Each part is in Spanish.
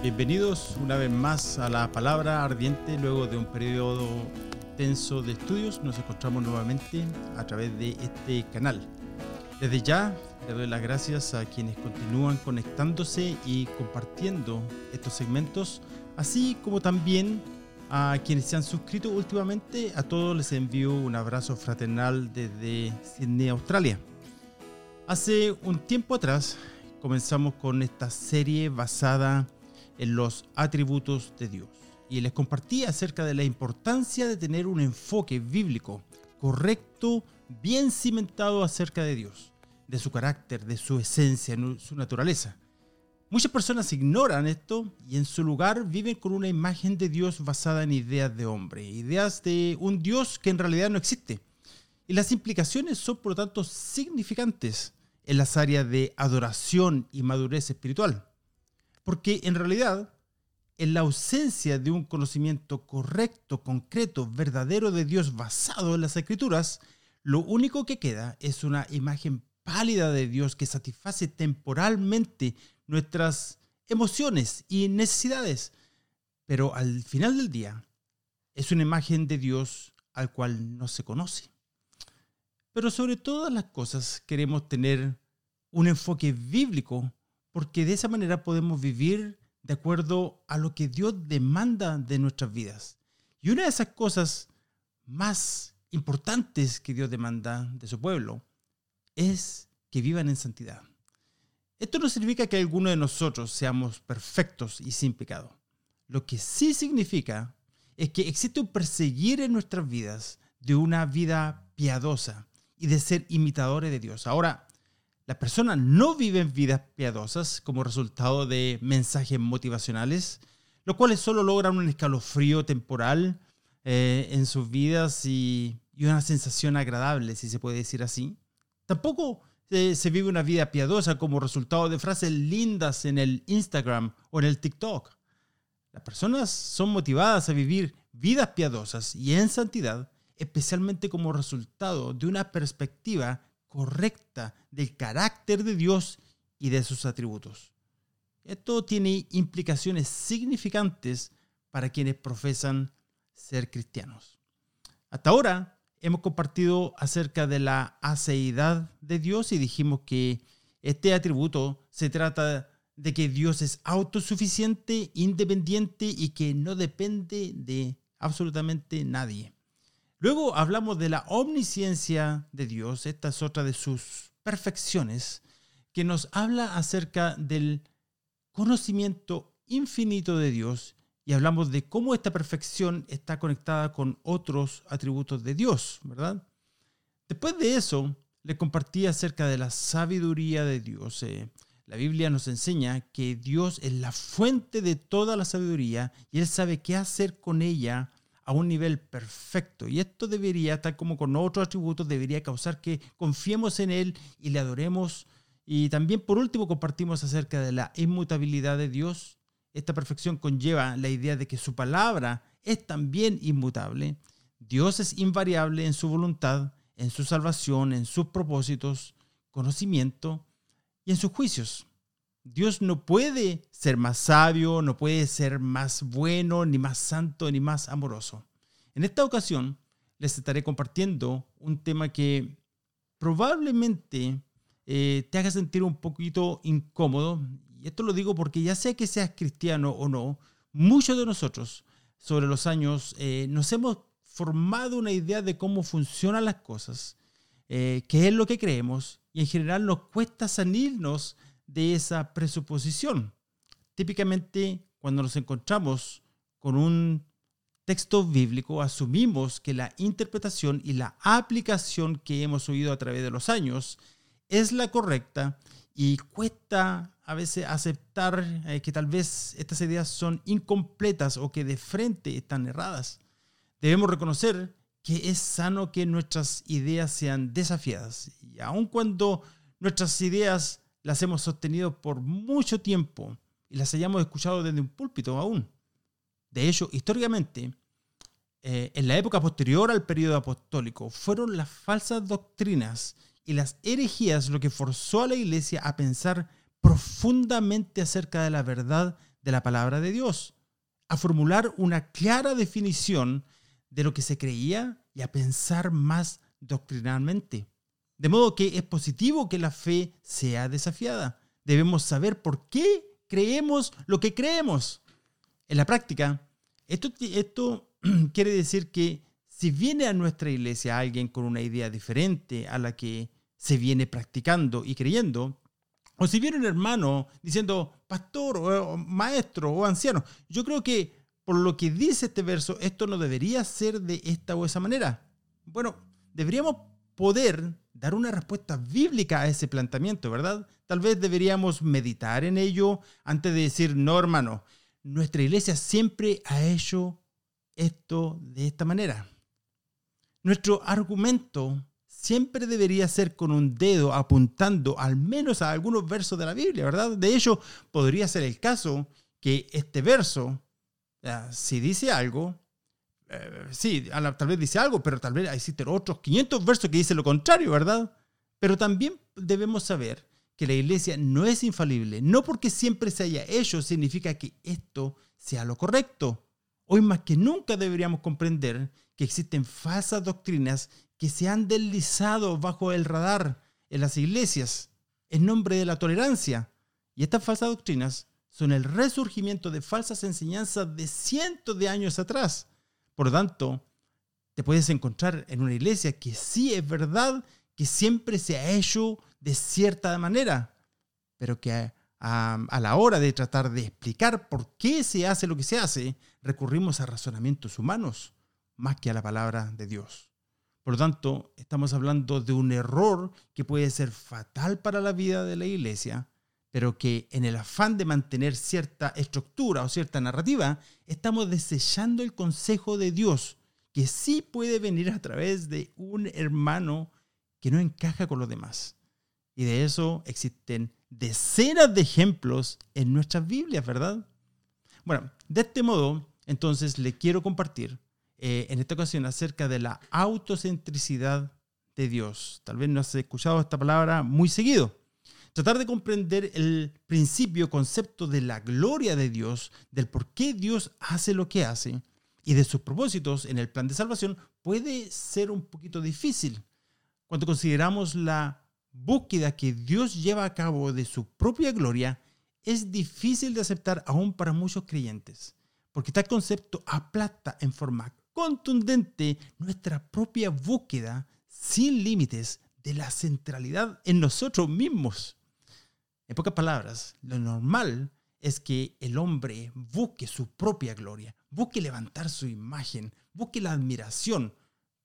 Bienvenidos una vez más a la palabra ardiente. Luego de un periodo tenso de estudios, nos encontramos nuevamente a través de este canal. Desde ya le doy las gracias a quienes continúan conectándose y compartiendo estos segmentos, así como también a quienes se han suscrito últimamente. A todos les envío un abrazo fraternal desde Sydney, Australia. Hace un tiempo atrás comenzamos con esta serie basada en los atributos de Dios. Y les compartí acerca de la importancia de tener un enfoque bíblico correcto, bien cimentado acerca de Dios, de su carácter, de su esencia, su naturaleza. Muchas personas ignoran esto y en su lugar viven con una imagen de Dios basada en ideas de hombre, ideas de un Dios que en realidad no existe. Y las implicaciones son por lo tanto significantes en las áreas de adoración y madurez espiritual. Porque en realidad, en la ausencia de un conocimiento correcto, concreto, verdadero de Dios basado en las escrituras, lo único que queda es una imagen pálida de Dios que satisface temporalmente nuestras emociones y necesidades. Pero al final del día, es una imagen de Dios al cual no se conoce. Pero sobre todas las cosas queremos tener un enfoque bíblico porque de esa manera podemos vivir de acuerdo a lo que Dios demanda de nuestras vidas. Y una de esas cosas más importantes que Dios demanda de su pueblo es que vivan en santidad. Esto no significa que alguno de nosotros seamos perfectos y sin pecado. Lo que sí significa es que existe un perseguir en nuestras vidas de una vida piadosa y de ser imitadores de Dios. Ahora, las personas no viven vidas piadosas como resultado de mensajes motivacionales, los cuales solo logran un escalofrío temporal eh, en sus vidas y, una sensación agradable, si se puede decir así. Tampoco se vive una vida piadosa como resultado de frases lindas en el Instagram o en el TikTok. Las personas son motivadas a vivir vidas piadosas y en santidad, especialmente como resultado de una perspectiva correcta del carácter de Dios y de sus atributos. Esto tiene implicaciones significantes para quienes profesan ser cristianos. Hasta ahora hemos compartido acerca de la aceidad de Dios y dijimos que este atributo se trata de que Dios es autosuficiente, independiente y que no depende de absolutamente nadie. Luego hablamos de la omnisciencia de Dios, esta es otra de sus perfecciones, que nos habla acerca del conocimiento infinito de Dios y hablamos de cómo esta perfección está conectada con otros atributos de Dios, ¿verdad? Después de eso, le compartí acerca de la sabiduría de Dios. Eh, la Biblia nos enseña que Dios es la fuente de toda la sabiduría y Él sabe qué hacer con ella a un nivel perfecto. Y esto debería, tal como con otros atributos, debería causar que confiemos en Él y le adoremos. Y también, por último, compartimos acerca de la inmutabilidad de Dios. Esta perfección conlleva la idea de que su palabra es también inmutable. Dios es invariable en su voluntad, en su salvación, en sus propósitos, conocimiento y en sus juicios. Dios no puede ser más sabio, no puede ser más bueno, ni más santo, ni más amoroso. En esta ocasión les estaré compartiendo un tema que probablemente eh, te haga sentir un poquito incómodo. Y esto lo digo porque ya sea que seas cristiano o no, muchos de nosotros sobre los años eh, nos hemos formado una idea de cómo funcionan las cosas, eh, qué es lo que creemos, y en general nos cuesta salirnos de esa presuposición. Típicamente, cuando nos encontramos con un texto bíblico, asumimos que la interpretación y la aplicación que hemos oído a través de los años es la correcta y cuesta a veces aceptar eh, que tal vez estas ideas son incompletas o que de frente están erradas. Debemos reconocer que es sano que nuestras ideas sean desafiadas y aun cuando nuestras ideas las hemos sostenido por mucho tiempo y las hayamos escuchado desde un púlpito aún. De hecho, históricamente, eh, en la época posterior al periodo apostólico, fueron las falsas doctrinas y las herejías lo que forzó a la iglesia a pensar profundamente acerca de la verdad de la palabra de Dios, a formular una clara definición de lo que se creía y a pensar más doctrinalmente. De modo que es positivo que la fe sea desafiada. Debemos saber por qué creemos lo que creemos. En la práctica, esto, esto quiere decir que si viene a nuestra iglesia alguien con una idea diferente a la que se viene practicando y creyendo, o si viene un hermano diciendo pastor o maestro o anciano, yo creo que por lo que dice este verso, esto no debería ser de esta o esa manera. Bueno, deberíamos poder dar una respuesta bíblica a ese planteamiento, ¿verdad? Tal vez deberíamos meditar en ello antes de decir, no, hermano, nuestra iglesia siempre ha hecho esto de esta manera. Nuestro argumento siempre debería ser con un dedo apuntando al menos a algunos versos de la Biblia, ¿verdad? De hecho, podría ser el caso que este verso si dice algo, eh, sí, tal vez dice algo, pero tal vez existen otros 500 versos que dicen lo contrario, ¿verdad? Pero también debemos saber que la iglesia no es infalible. No porque siempre se haya hecho significa que esto sea lo correcto. Hoy más que nunca deberíamos comprender que existen falsas doctrinas que se han deslizado bajo el radar en las iglesias en nombre de la tolerancia. Y estas falsas doctrinas son el resurgimiento de falsas enseñanzas de cientos de años atrás. Por lo tanto, te puedes encontrar en una iglesia que sí es verdad que siempre se ha hecho de cierta manera, pero que a, la hora de tratar de explicar por qué se hace lo que se hace, recurrimos a razonamientos humanos más que a la palabra de Dios. Por lo tanto, estamos hablando de un error que puede ser fatal para la vida de la iglesia pero que en el afán de mantener cierta estructura o cierta narrativa, estamos desechando el consejo de Dios, que sí puede venir a través de un hermano que no encaja con los demás. Y de eso existen decenas de ejemplos en nuestras Biblias, ¿verdad? Bueno, de este modo, entonces le quiero compartir eh, en esta ocasión acerca de la autocentricidad de Dios. Tal vez no has escuchado esta palabra muy seguido, tratar de comprender el principio, concepto de la gloria de Dios, del por qué Dios hace lo que hace y de sus propósitos en el plan de salvación puede ser un poquito difícil cuando consideramos la búsqueda que Dios lleva a cabo de su propia gloria, es difícil de aceptar aún para muchos creyentes, porque tal concepto aplasta en forma contundente nuestra propia búsqueda sin límites de la centralidad en nosotros mismos. En pocas palabras, lo normal es que el hombre busque su propia gloria, busque levantar su imagen, busque la admiración,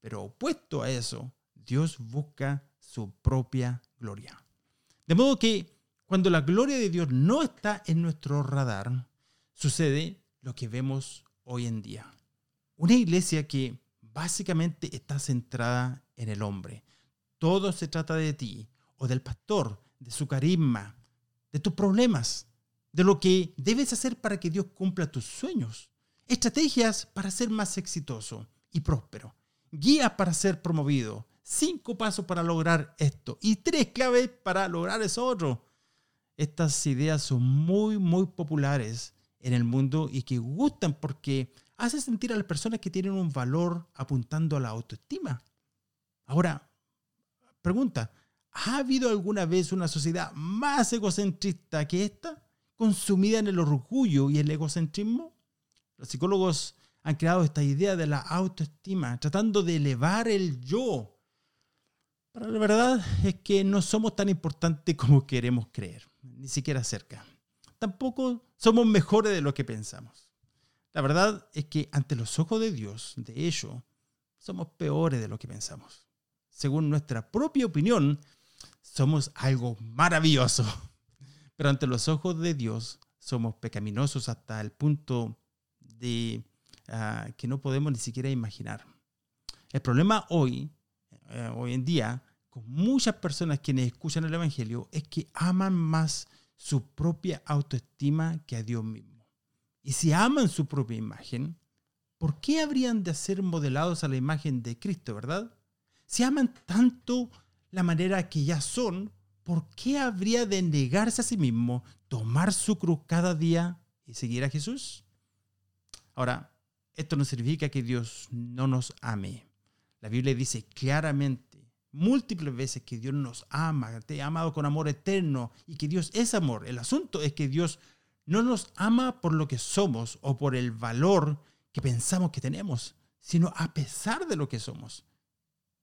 pero opuesto a eso, Dios busca su propia gloria. De modo que cuando la gloria de Dios no está en nuestro radar, sucede lo que vemos hoy en día. Una iglesia que básicamente está centrada en el hombre. Todo se trata de ti o del pastor, de su carisma, de tus problemas, de lo que debes hacer para que Dios cumpla tus sueños, estrategias para ser más exitoso y próspero, guías para ser promovido, cinco pasos para lograr esto y tres claves para lograr eso otro. Estas ideas son muy, muy populares en el mundo y que gustan porque hace sentir a las personas que tienen un valor apuntando a la autoestima. Ahora, pregunta, ¿Ha habido alguna vez una sociedad más egocentrista que esta, consumida en el orgullo y el egocentrismo? Los psicólogos han creado esta idea de la autoestima, tratando de elevar el yo. Pero la verdad es que no somos tan importantes como queremos creer, ni siquiera cerca. Tampoco somos mejores de lo que pensamos. La verdad es que ante los ojos de Dios, de hecho, somos peores de lo que pensamos. Según nuestra propia opinión, somos algo maravilloso. Pero ante los ojos de Dios somos pecaminosos hasta el punto de ah, que no podemos ni siquiera imaginar. El problema hoy, eh, hoy en día, con muchas personas quienes escuchan el Evangelio, es que aman más su propia autoestima que a Dios mismo. Y si aman su propia imagen, ¿por qué habrían de ser modelados a la imagen de Cristo, verdad? Si aman tanto la manera que ya son, ¿por qué habría de negarse a sí mismo, tomar su cruz cada día y seguir a Jesús? Ahora, esto no significa que Dios no nos ame. La Biblia dice claramente, múltiples veces, que Dios nos ama, te ha amado con amor eterno y que Dios es amor. El asunto es que Dios no nos ama por lo que somos o por el valor que pensamos que tenemos, sino a pesar de lo que somos.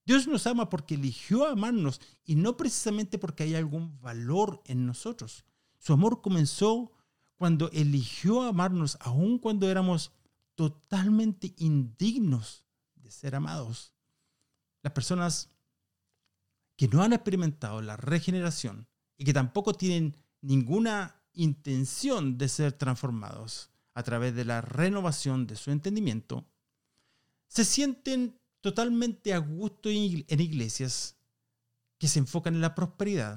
Dios nos ama porque eligió amarnos y no precisamente porque hay algún valor en nosotros. Su amor comenzó cuando eligió amarnos aun cuando éramos totalmente indignos de ser amados. Las personas que no han experimentado la regeneración y que tampoco tienen ninguna intención de ser transformados a través de la renovación de su entendimiento, se sienten totalmente a gusto en iglesias que se enfocan en la prosperidad,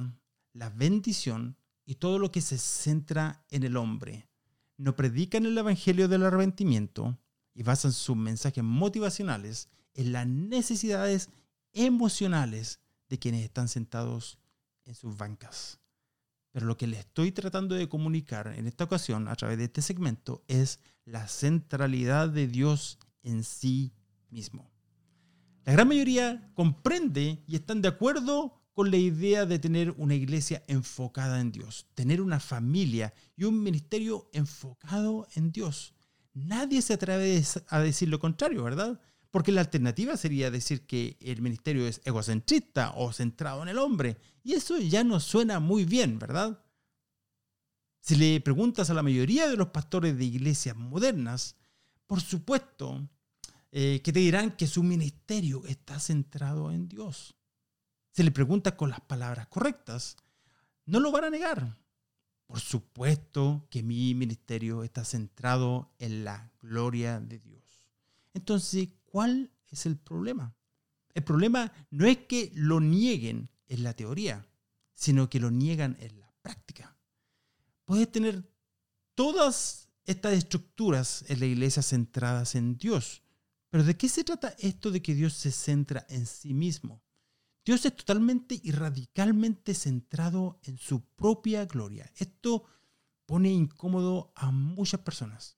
la bendición y todo lo que se centra en el hombre. No predican el Evangelio del arrepentimiento y basan sus mensajes motivacionales en las necesidades emocionales de quienes están sentados en sus bancas. Pero lo que le estoy tratando de comunicar en esta ocasión a través de este segmento es la centralidad de Dios en sí mismo. La gran mayoría comprende y están de acuerdo con la idea de tener una iglesia enfocada en Dios, tener una familia y un ministerio enfocado en Dios. Nadie se atreve a decir lo contrario, ¿verdad? Porque la alternativa sería decir que el ministerio es egocentrista o centrado en el hombre. Y eso ya no suena muy bien, ¿verdad? Si le preguntas a la mayoría de los pastores de iglesias modernas, por supuesto eh, que te dirán que su ministerio está centrado en Dios. Si le preguntas con las palabras correctas, no lo van a negar. Por supuesto que mi ministerio está centrado en la gloria de Dios. Entonces, ¿Cuál es el problema? El problema no es que lo nieguen en la teoría, sino que lo niegan en la práctica. Puedes tener todas estas estructuras en la iglesia centradas en Dios, pero ¿de qué se trata esto de que Dios se centra en sí mismo? Dios es totalmente y radicalmente centrado en su propia gloria. Esto pone incómodo a muchas personas.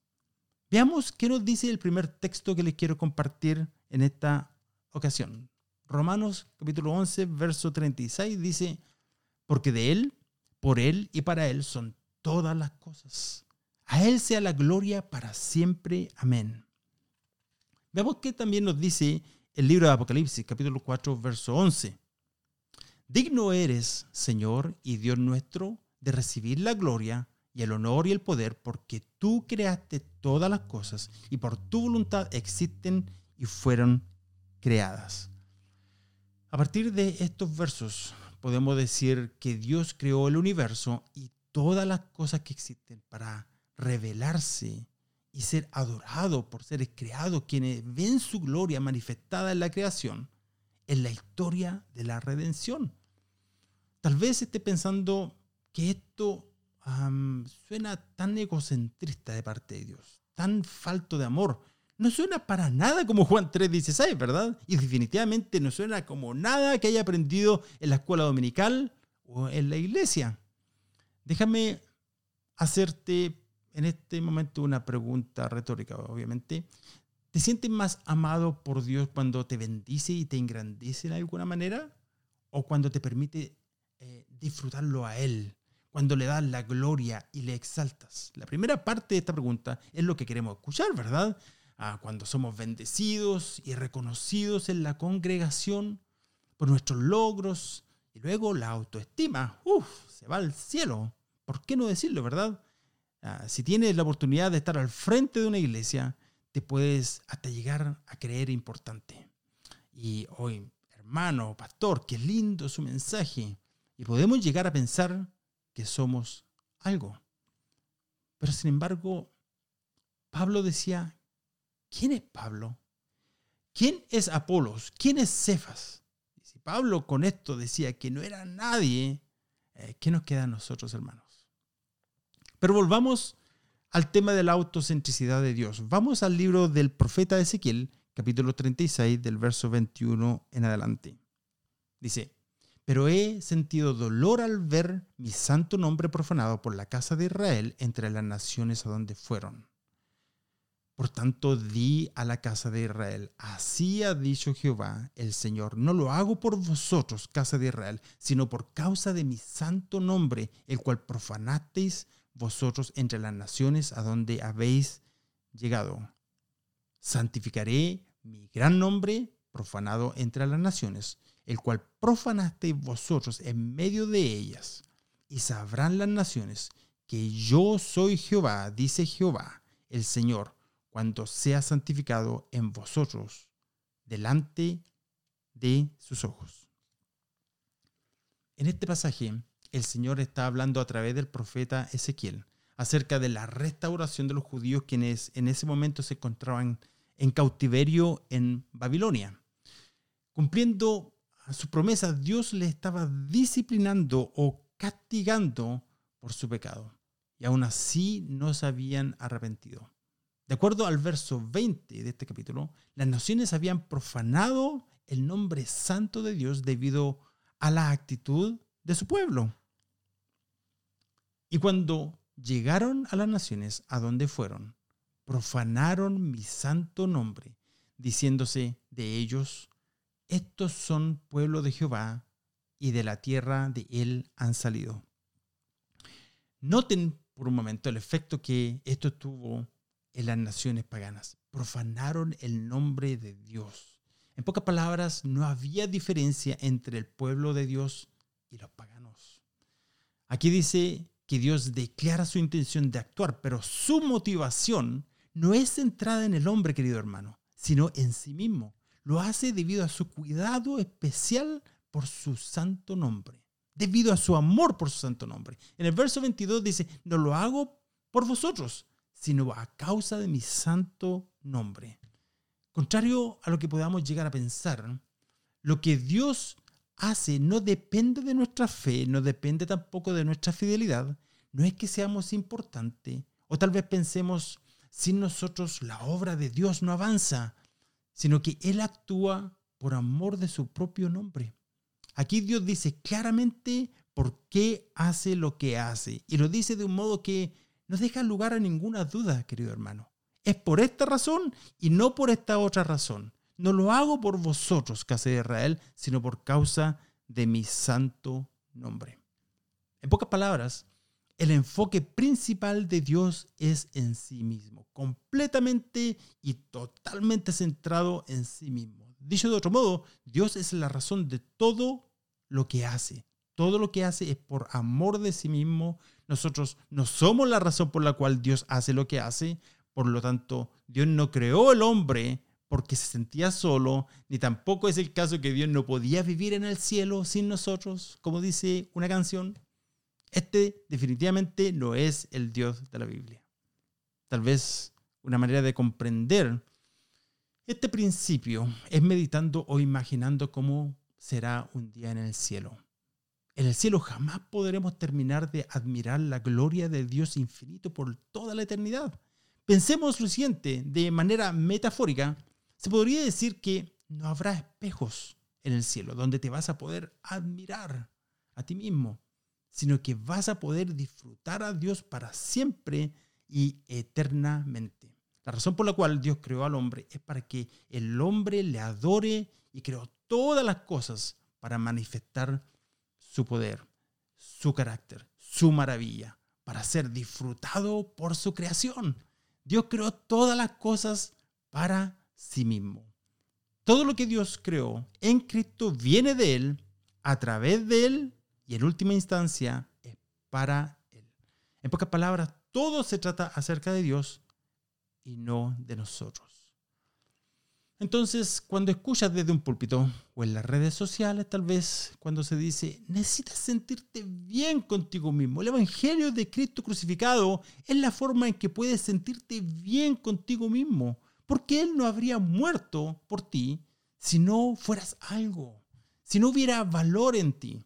Veamos qué nos dice el primer texto que les quiero compartir en esta ocasión. Romanos capítulo 11, verso 36 dice, porque de Él, por Él y para Él son todas las cosas. A Él sea la gloria para siempre. Amén. Veamos qué también nos dice el libro de Apocalipsis, capítulo 4, verso 11. Digno eres, Señor y Dios nuestro, de recibir la gloria y el honor y el poder, porque tú creaste todas las cosas y por tu voluntad existen y fueron creadas. A partir de estos versos podemos decir que Dios creó el universo y todas las cosas que existen para revelarse y ser adorado por seres creados quienes ven su gloria manifestada en la creación, en la historia de la redención. Tal vez esté pensando que esto suena tan egocentrista de parte de Dios, tan falto de amor. No suena para nada como Juan 3:16, ¿verdad? Y definitivamente no suena como nada que haya aprendido en la escuela dominical o en la iglesia. Déjame hacerte en este momento una pregunta retórica, obviamente. ¿Te sientes más amado por Dios cuando te bendice y te engrandece de alguna manera? ¿O cuando te permite eh, disfrutarlo a Él cuando le das la gloria y le exaltas? La primera parte de esta pregunta es lo que queremos escuchar, ¿verdad? Ah, cuando somos bendecidos y reconocidos en la congregación por nuestros logros y luego la autoestima, uff, se va al cielo. ¿Por qué no decirlo, verdad? Ah, si tienes la oportunidad de estar al frente de una iglesia, te puedes hasta llegar a creer importante. Y hoy, hermano, pastor, qué lindo su mensaje. Y podemos llegar a pensar que somos algo. Pero sin embargo, Pablo decía, ¿quién es Pablo? ¿Quién es Apolos? ¿Quién es Cefas? Y si Pablo con esto decía que no era nadie, eh, ¿qué nos queda a nosotros, hermanos? Pero volvamos al tema de la autocentricidad de Dios. Vamos al libro del profeta Ezequiel, capítulo 36, del verso 21 en adelante. Dice, pero he sentido dolor al ver mi santo nombre profanado por la casa de Israel entre las naciones a donde fueron. Por tanto, di a la casa de Israel, así ha dicho Jehová el Señor, no lo hago por vosotros, casa de Israel, sino por causa de mi santo nombre, el cual profanasteis vosotros entre las naciones a donde habéis llegado. Santificaré mi gran nombre profanado entre las naciones, el cual profanasteis vosotros en medio de ellas. Y sabrán las naciones que yo soy Jehová, dice Jehová, el Señor cuando sea santificado en vosotros delante de sus ojos. En este pasaje, el Señor está hablando a través del profeta Ezequiel acerca de la restauración de los judíos quienes en ese momento se encontraban en cautiverio en Babilonia. Cumpliendo su promesa, Dios le estaba disciplinando o castigando por su pecado. Y aún así no se habían arrepentido. De acuerdo al verso 20 de este capítulo, las naciones habían profanado el nombre santo de Dios debido a la actitud de su pueblo. Y cuando llegaron a las naciones a donde fueron, profanaron mi santo nombre, diciéndose de ellos, estos son pueblo de Jehová y de la tierra de él han salido. Noten por un momento el efecto que esto tuvo en las naciones paganas. Profanaron el nombre de Dios. En pocas palabras, no había diferencia entre el pueblo de Dios y los paganos. Aquí dice que Dios declara su intención de actuar, pero su motivación no es centrada en el hombre, querido hermano, sino en sí mismo. Lo hace debido a su cuidado especial por su santo nombre, debido a su amor por su santo nombre. En el verso 22 dice, no lo hago por vosotros, sino a causa de mi santo nombre. Contrario a lo que podamos llegar a pensar, lo que Dios hace no depende de nuestra fe, no depende tampoco de nuestra fidelidad, no es que seamos importantes, o tal vez pensemos, sin nosotros la obra de Dios no avanza, sino que Él actúa por amor de su propio nombre. Aquí Dios dice claramente por qué hace lo que hace, y lo dice de un modo que no deja lugar a ninguna duda, querido hermano. Es por esta razón y no por esta otra razón. No lo hago por vosotros, casa de Israel, sino por causa de mi santo nombre. En pocas palabras, el enfoque principal de Dios es en sí mismo, completamente y totalmente centrado en sí mismo. Dicho de otro modo, Dios es la razón de todo lo que hace. Todo lo que hace es por amor de sí mismo, nosotros no somos la razón por la cual Dios hace lo que hace. Por lo tanto, Dios no creó el hombre porque se sentía solo, ni tampoco es el caso que Dios no podía vivir en el cielo sin nosotros, como dice una canción. Este definitivamente no es el Dios de la Biblia. Tal vez una manera de comprender este principio es meditando o imaginando cómo será un día en el cielo. En el cielo jamás podremos terminar de admirar la gloria de Dios infinito por toda la eternidad. Pensemos lo siguiente, de manera metafórica, se podría decir que no habrá espejos en el cielo donde te vas a poder admirar a ti mismo, sino que vas a poder disfrutar a Dios para siempre y eternamente. La razón por la cual Dios creó al hombre es para que el hombre le adore y creó todas las cosas para manifestar su poder, su carácter, su maravilla, para ser disfrutado por su creación. Dios creó todas las cosas para sí mismo. Todo lo que Dios creó en Cristo viene de Él, a través de Él y en última instancia es para Él. En pocas palabras, todo se trata acerca de Dios y no de nosotros. Entonces, cuando escuchas desde un púlpito o en las redes sociales, tal vez cuando se dice, necesitas sentirte bien contigo mismo, el Evangelio de Cristo crucificado es la forma en que puedes sentirte bien contigo mismo, porque Él no habría muerto por ti si no fueras algo, si no hubiera valor en ti.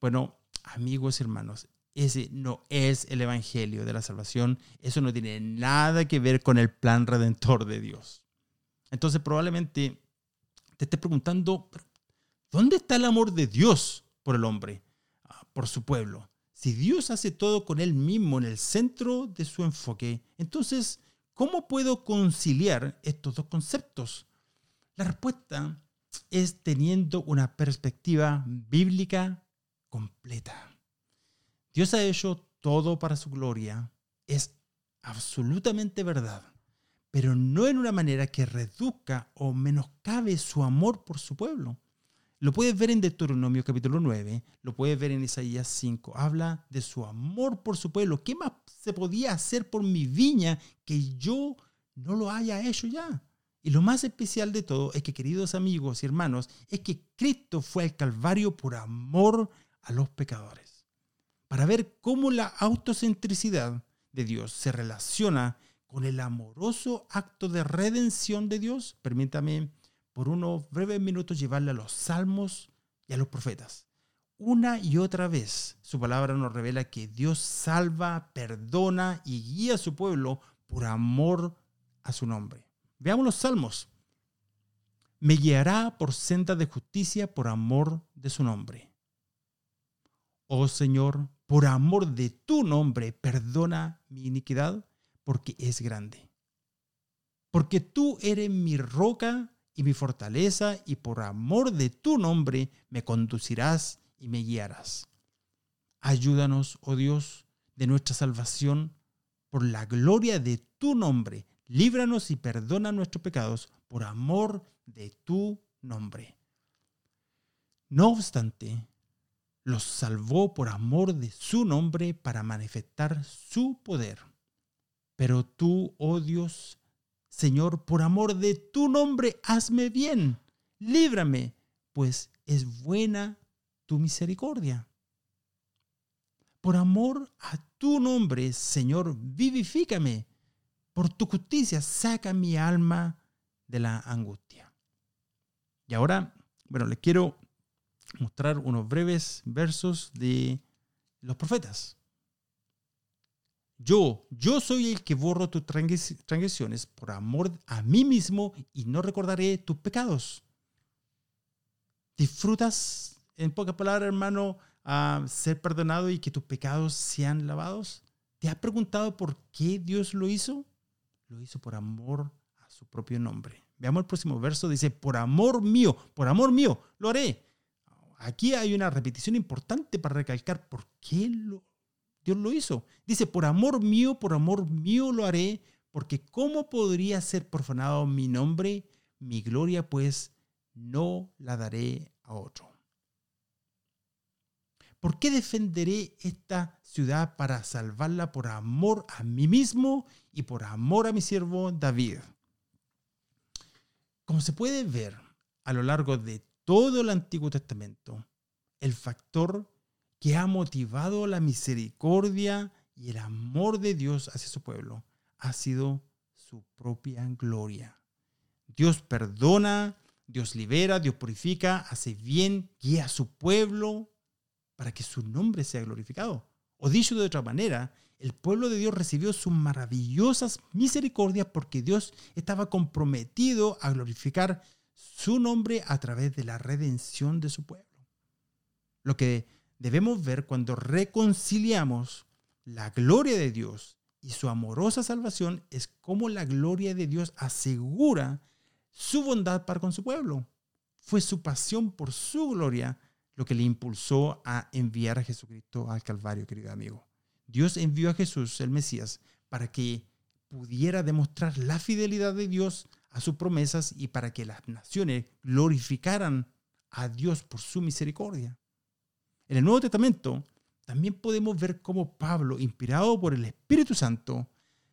Bueno, amigos y hermanos, ese no es el Evangelio de la salvación, eso no tiene nada que ver con el plan redentor de Dios. Entonces probablemente te estés preguntando, ¿dónde está el amor de Dios por el hombre, ah, por su pueblo. Si Dios hace todo con Él mismo en el centro de su enfoque, entonces, ¿cómo puedo conciliar estos dos conceptos? La respuesta es teniendo una perspectiva bíblica completa. Dios ha hecho todo para su gloria. Es absolutamente verdad, pero no en una manera que reduzca o menoscabe su amor por su pueblo. Lo puedes ver en Deuteronomio capítulo 9, lo puedes ver en Isaías 5. Habla de su amor por su pueblo. ¿Qué más se podía hacer por mi viña que yo no lo haya hecho ya? Y lo más especial de todo es que, queridos amigos y hermanos, es que Cristo fue al Calvario por amor a los pecadores. Para ver cómo la autocentricidad de Dios se relaciona con el amoroso acto de redención de Dios, permítame por unos breves minutos llevarle a los salmos y a los profetas. Una y otra vez su palabra nos revela que Dios salva, perdona y guía a su pueblo por amor a su nombre. Veamos los salmos. Me guiará por senda de justicia por amor de su nombre. Oh Señor, por amor de tu nombre, perdona mi iniquidad, porque es grande. Porque tú eres mi roca y mi fortaleza, y por amor de tu nombre me conducirás y me guiarás. Ayúdanos, oh Dios, de nuestra salvación, por la gloria de tu nombre. Líbranos y perdona nuestros pecados por amor de tu nombre. No obstante, los salvó por amor de su nombre para manifestar su poder. Pero tú, oh Dios, Señor, por amor de tu nombre, hazme bien, líbrame, pues es buena tu misericordia. Por amor a tu nombre, Señor, vivifícame. Por tu justicia, saca mi alma de la angustia. Y ahora, bueno, les quiero mostrar unos breves versos de los profetas. Yo, yo soy el que borro tus transgresiones por amor a mí mismo y no recordaré tus pecados. ¿Disfrutas, en pocas palabras, hermano, a ser perdonado y que tus pecados sean lavados? ¿Te has preguntado por qué Dios lo hizo? Lo hizo por amor a su propio nombre. Veamos el próximo verso. Dice, por amor mío, por amor mío, lo haré. Aquí hay una repetición importante para recalcar por qué lo, Dios lo hizo. Dice, por amor mío, por amor mío lo haré, porque ¿cómo podría ser profanado mi nombre? Mi gloria pues no la daré a otro. ¿Por qué defenderé esta ciudad para salvarla por amor a mí mismo y por amor a mi siervo David? Como se puede ver a lo largo de todo el Antiguo Testamento, el factor que ha motivado la misericordia y el amor de Dios hacia su pueblo ha sido su propia gloria. Dios perdona, Dios libera, Dios purifica, hace bien, guía a su pueblo para que su nombre sea glorificado. O dicho de otra manera, el pueblo de Dios recibió sus maravillosas misericordias porque Dios estaba comprometido a glorificar su nombre a través de la redención de su pueblo. Lo que debemos ver cuando reconciliamos la gloria de Dios y su amorosa salvación es como la gloria de Dios asegura su bondad para con su pueblo. Fue su pasión por su gloria lo que le impulsó a enviar a Jesucristo al Calvario, querido amigo. Dios envió a Jesús, el Mesías, para que pudiera demostrar la fidelidad de Dios a sus promesas y para que las naciones glorificaran a Dios por su misericordia. En el Nuevo Testamento también podemos ver cómo Pablo, inspirado por el Espíritu Santo,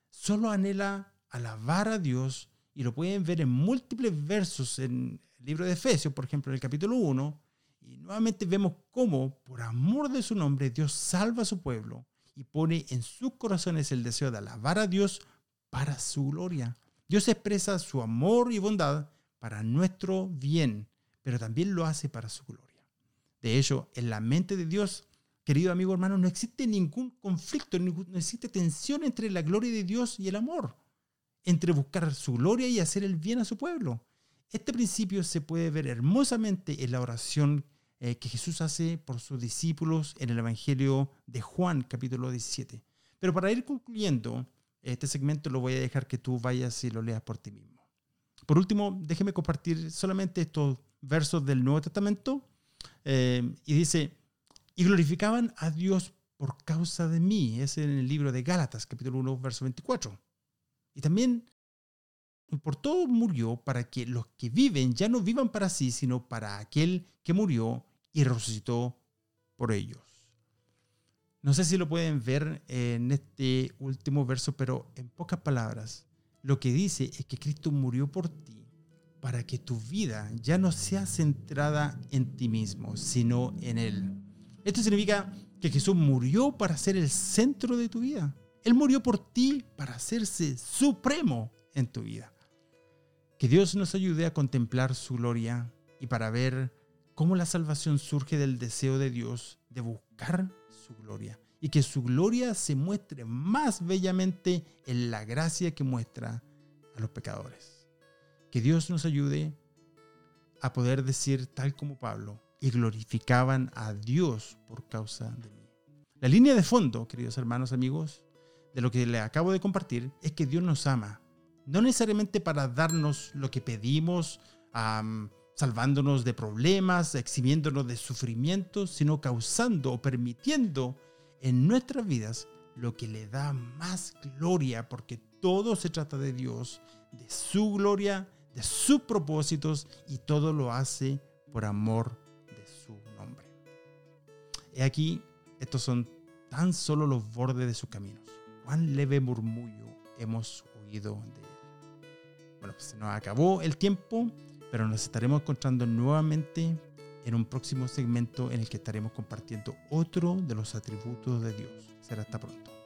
solo anhela alabar a Dios y lo pueden ver en múltiples versos en el libro de Efesios, por ejemplo, en el capítulo 1. Y nuevamente vemos cómo, por amor de su nombre, Dios salva a su pueblo y pone en sus corazones el deseo de alabar a Dios para su gloria. Dios expresa su amor y bondad para nuestro bien, pero también lo hace para su gloria. De hecho, en la mente de Dios, querido amigo hermano, no existe ningún conflicto, no existe tensión entre la gloria de Dios y el amor, entre buscar su gloria y hacer el bien a su pueblo. Este principio se puede ver hermosamente en la oración eh, que Jesús hace por sus discípulos en el Evangelio de Juan, capítulo 17. Pero para ir concluyendo, este segmento lo voy a dejar que tú vayas y lo leas por ti mismo. Por último, déjeme compartir solamente estos versos del Nuevo Testamento. Eh, y dice, y glorificaban a Dios por causa de mí. Es en el libro de Gálatas, capítulo 1, verso 24. Y también por todo murió para que los que viven ya no vivan para sí, sino para aquel que murió y resucitó por ellos. No sé si lo pueden ver en este último verso, pero en pocas palabras, lo que dice es que Cristo murió por ti para que tu vida ya no sea centrada en ti mismo, sino en Él. Esto significa que Jesús murió para ser el centro de tu vida. Él murió por ti para hacerse supremo en tu vida. Que Dios nos ayude a contemplar su gloria y para ver cómo la salvación surge del deseo de Dios de buscar su gloria y que su gloria se muestre más bellamente en la gracia que muestra a los pecadores. Que Dios nos ayude a poder decir tal como Pablo, y glorificaban a Dios por causa de mí. La línea de fondo, queridos hermanos, amigos, de lo que le acabo de compartir es que Dios nos ama no necesariamente para darnos lo que pedimos, salvándonos de problemas, eximiéndonos de sufrimientos, sino causando o permitiendo en nuestras vidas lo que le da más gloria, porque todo se trata de Dios, de su gloria, sus propósitos y todo lo hace por amor de su nombre. He aquí, estos son tan solo los bordes de sus caminos. Cuán leve murmullo hemos oído de él. Bueno, pues se nos acabó el tiempo, pero nos estaremos encontrando nuevamente en un próximo segmento en el que estaremos compartiendo otro de los atributos de Dios. Será hasta pronto.